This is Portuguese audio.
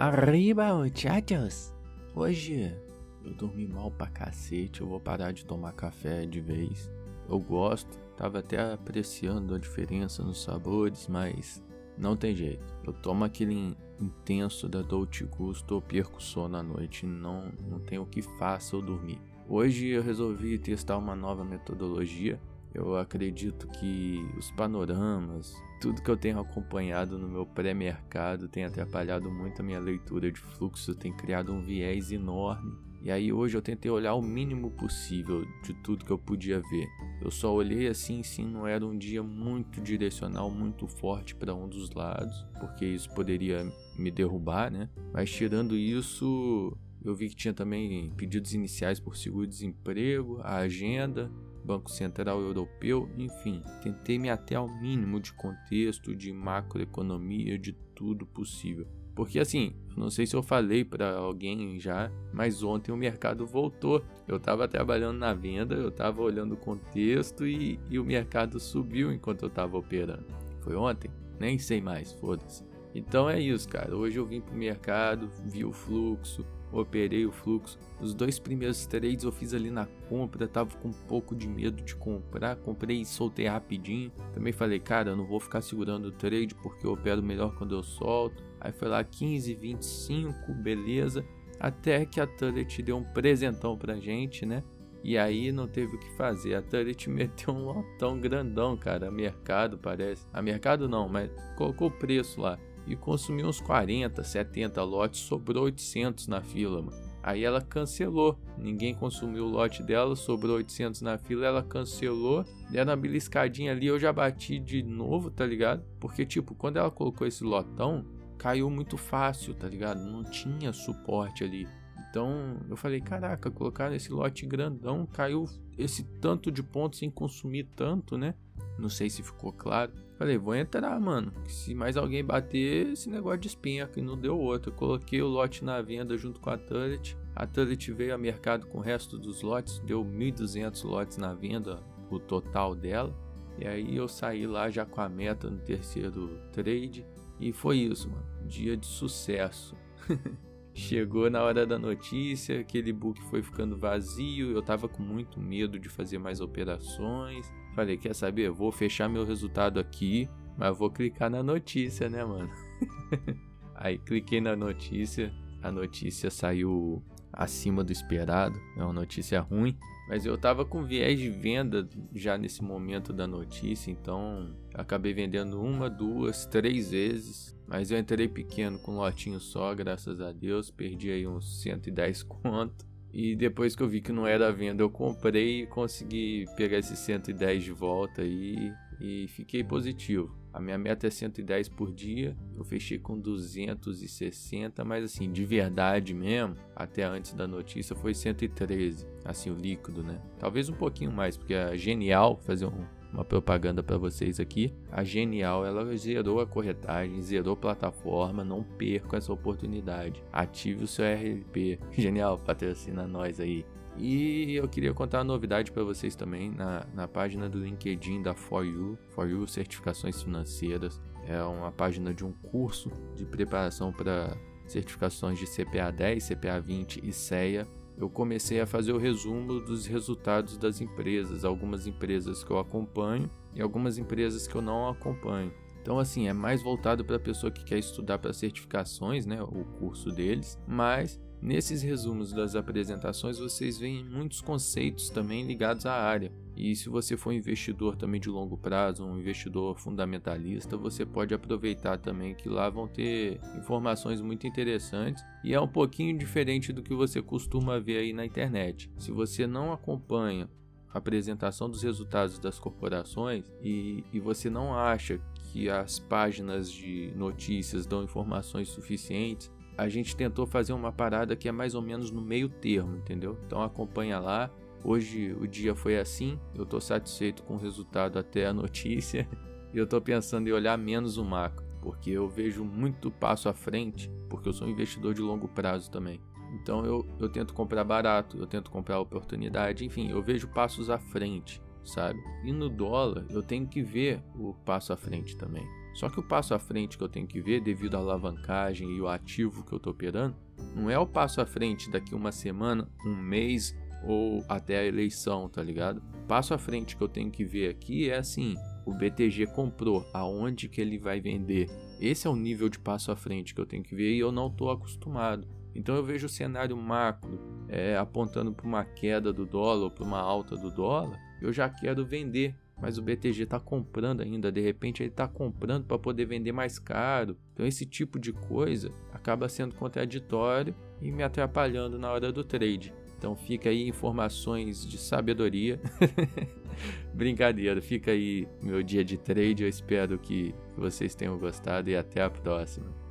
Arriba, muchachos! Hoje eu dormi mal pra cacete, eu vou parar de tomar café de vez. Eu gosto, tava até apreciando a diferença nos sabores, mas não tem jeito. Eu tomo aquele intenso da Dolce Gusto, eu perco sono à noite, não, não tem o que faça eu dormir. Hoje eu resolvi testar uma nova metodologia eu acredito que os panoramas, tudo que eu tenho acompanhado no meu pré-mercado tem atrapalhado muito a minha leitura de fluxo, tem criado um viés enorme. E aí hoje eu tentei olhar o mínimo possível de tudo que eu podia ver. Eu só olhei assim, sim, não era um dia muito direcional, muito forte para um dos lados, porque isso poderia me derrubar, né? Mas tirando isso, eu vi que tinha também pedidos iniciais por seguro-desemprego, a agenda, Banco Central Europeu, enfim, tentei me ater ao mínimo de contexto, de macroeconomia, de tudo possível. Porque assim, não sei se eu falei para alguém já, mas ontem o mercado voltou. Eu estava trabalhando na venda, eu estava olhando o contexto e, e o mercado subiu enquanto eu estava operando. Foi ontem? Nem sei mais, foda-se. Então é isso, cara. Hoje eu vim pro mercado, vi o fluxo, operei o fluxo. Os dois primeiros trades eu fiz ali na compra, tava com um pouco de medo de comprar, comprei e soltei rapidinho. Também falei, cara, eu não vou ficar segurando o trade porque eu opero melhor quando eu solto. Aí foi lá 15, 25, beleza. Até que a Tullet deu um presentão pra gente, né? E aí não teve o que fazer. A Tullet meteu um lotão grandão, cara. A mercado parece. A mercado não, mas colocou o preço lá e consumiu uns 40, 70 lotes, sobrou 800 na fila, mano. Aí ela cancelou, ninguém consumiu o lote dela, sobrou 800 na fila, ela cancelou, deram uma beliscadinha ali, eu já bati de novo, tá ligado? Porque, tipo, quando ela colocou esse lotão, caiu muito fácil, tá ligado? Não tinha suporte ali. Então eu falei, caraca, colocaram esse lote grandão, caiu esse tanto de pontos sem consumir tanto, né? Não sei se ficou claro. Falei, vou entrar, mano. Se mais alguém bater, esse negócio de espinha que não deu outro. Eu coloquei o lote na venda junto com a Tullet. A Tullet veio a mercado com o resto dos lotes, deu 1.200 lotes na venda, o total dela. E aí eu saí lá já com a meta no terceiro trade. E foi isso, mano. Dia de sucesso. Chegou na hora da notícia, aquele book foi ficando vazio, eu tava com muito medo de fazer mais operações. Falei, quer saber? Vou fechar meu resultado aqui, mas vou clicar na notícia, né, mano? Aí cliquei na notícia, a notícia saiu acima do esperado, é uma notícia ruim, mas eu tava com viés de venda já nesse momento da notícia, então acabei vendendo uma, duas, três vezes, mas eu entrei pequeno com um lotinho só, graças a Deus, perdi aí uns 110 conto. E depois que eu vi que não era venda, eu comprei e consegui pegar esses 110 de volta aí e fiquei positivo. A minha meta é 110 por dia, eu fechei com 260, mas assim, de verdade mesmo, até antes da notícia foi 113, assim, o líquido, né? Talvez um pouquinho mais, porque é genial fazer um, uma propaganda para vocês aqui. A Genial, ela zerou a corretagem, zerou plataforma, não perca essa oportunidade. Ative o seu RLP. Genial, patrocina nós aí. E eu queria contar uma novidade para vocês também na, na página do LinkedIn da For You, For You Certificações Financeiras. É uma página de um curso de preparação para certificações de CPA 10, CPA 20 e CEA eu comecei a fazer o resumo dos resultados das empresas, algumas empresas que eu acompanho e algumas empresas que eu não acompanho. Então, assim, é mais voltado para a pessoa que quer estudar para certificações, né, o curso deles, mas Nesses resumos das apresentações, vocês veem muitos conceitos também ligados à área. E se você for investidor também de longo prazo, um investidor fundamentalista, você pode aproveitar também que lá vão ter informações muito interessantes e é um pouquinho diferente do que você costuma ver aí na internet. Se você não acompanha a apresentação dos resultados das corporações e, e você não acha que as páginas de notícias dão informações suficientes, a gente tentou fazer uma parada que é mais ou menos no meio termo, entendeu? Então acompanha lá. Hoje o dia foi assim, eu estou satisfeito com o resultado até a notícia e eu estou pensando em olhar menos o macro, porque eu vejo muito passo à frente, porque eu sou um investidor de longo prazo também. Então eu, eu tento comprar barato, eu tento comprar oportunidade, enfim, eu vejo passos à frente. sabe? E no dólar eu tenho que ver o passo à frente também. Só que o passo à frente que eu tenho que ver, devido à alavancagem e o ativo que eu estou operando, não é o passo à frente daqui uma semana, um mês ou até a eleição, tá ligado? O passo à frente que eu tenho que ver aqui é assim: o BTG comprou, aonde que ele vai vender? Esse é o nível de passo à frente que eu tenho que ver e eu não estou acostumado. Então eu vejo o cenário macro é, apontando para uma queda do dólar ou para uma alta do dólar, eu já quero vender mas o BTG está comprando ainda, de repente ele está comprando para poder vender mais caro. Então esse tipo de coisa acaba sendo contraditório e me atrapalhando na hora do trade. Então fica aí informações de sabedoria. Brincadeira, fica aí meu dia de trade. Eu espero que vocês tenham gostado e até a próxima.